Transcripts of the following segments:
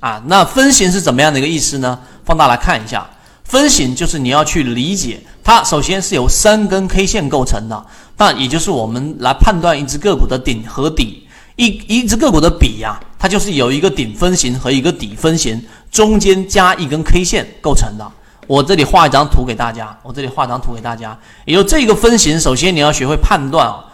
啊。那分型是怎么样的一个意思呢？放大来看一下，分型就是你要去理解它，首先是由三根 K 线构成的，那也就是我们来判断一只个股的顶和底。一一只个股的底呀，它就是有一个顶分型和一个底分型，中间加一根 K 线构成的。我这里画一张图给大家，我这里画张图给大家，也就这个分型，首先你要学会判断啊。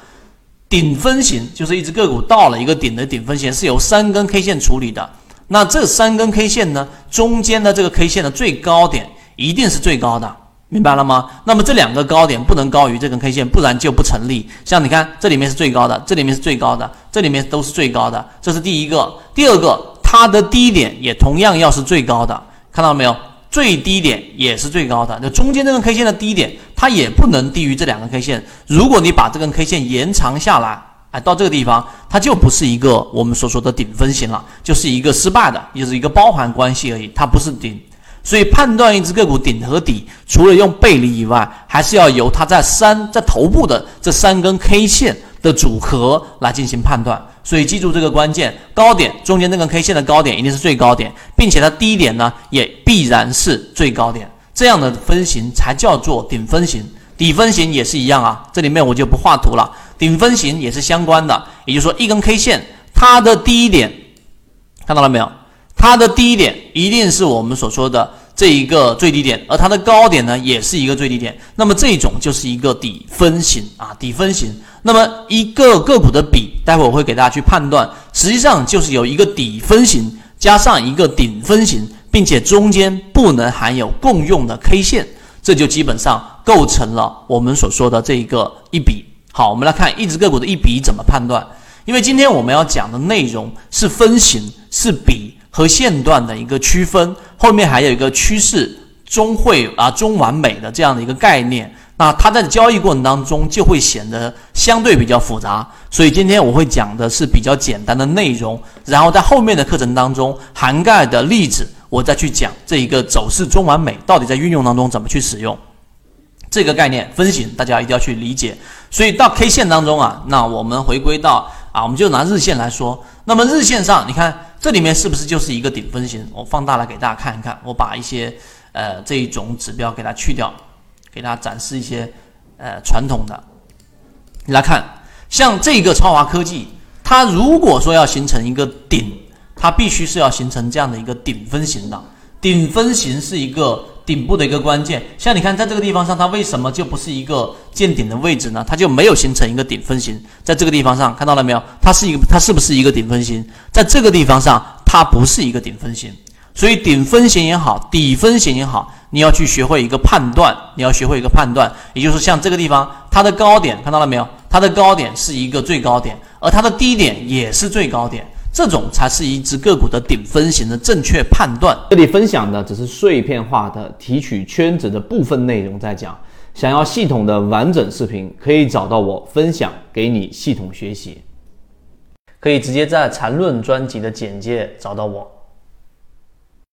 顶分型就是一只个股到了一个顶的顶分型，是由三根 K 线处理的。那这三根 K 线呢，中间的这个 K 线的最高点一定是最高的，明白了吗？那么这两个高点不能高于这根 K 线，不然就不成立。像你看，这里面是最高的，这里面是最高的，这里面都是最高的，这是第一个。第二个，它的低点也同样要是最高的，看到没有？最低点也是最高的，那中间这根 K 线的低点，它也不能低于这两根 K 线。如果你把这根 K 线延长下来，到这个地方，它就不是一个我们所说的顶分型了，就是一个失败的，也是一个包含关系而已，它不是顶。所以判断一只个股顶和底，除了用背离以外，还是要由它在三在头部的这三根 K 线的组合来进行判断。所以记住这个关键，高点中间那根 K 线的高点一定是最高点，并且它低点呢也必然是最高点，这样的分型才叫做顶分型。底分型也是一样啊，这里面我就不画图了。顶分型也是相关的，也就是说一根 K 线它的低点看到了没有？它的低点一定是我们所说的。这一个最低点，而它的高点呢，也是一个最低点。那么这种就是一个底分型啊，底分型。那么一个个股的比，待会我会给大家去判断，实际上就是有一个底分型加上一个顶分型，并且中间不能含有共用的 K 线，这就基本上构成了我们所说的这一个一笔。好，我们来看一只个股的一笔怎么判断。因为今天我们要讲的内容是分型，是比。和线段的一个区分，后面还有一个趋势中会啊中完美的这样的一个概念，那它在交易过程当中就会显得相对比较复杂，所以今天我会讲的是比较简单的内容，然后在后面的课程当中涵盖的例子，我再去讲这一个走势中完美到底在运用当中怎么去使用这个概念分型，大家一定要去理解。所以到 K 线当中啊，那我们回归到啊，我们就拿日线来说，那么日线上你看。这里面是不是就是一个顶分型？我放大来给大家看一看。我把一些呃这一种指标给它去掉，给大家展示一些呃传统的。你来看，像这个超华科技，它如果说要形成一个顶，它必须是要形成这样的一个顶分型的。顶分型是一个。顶部的一个关键，像你看，在这个地方上，它为什么就不是一个见顶的位置呢？它就没有形成一个顶分型。在这个地方上看到了没有？它是一个，它是不是一个顶分型？在这个地方上，它不是一个顶分型。所以顶分型也好，底分型也好，你要去学会一个判断，你要学会一个判断，也就是像这个地方，它的高点看到了没有？它的高点是一个最高点，而它的低点也是最高点。这种才是一只个股的顶分型的正确判断。这里分享的只是碎片化的提取圈子的部分内容，在讲。想要系统的完整视频，可以找到我分享给你系统学习。可以直接在缠论专辑的简介找到我。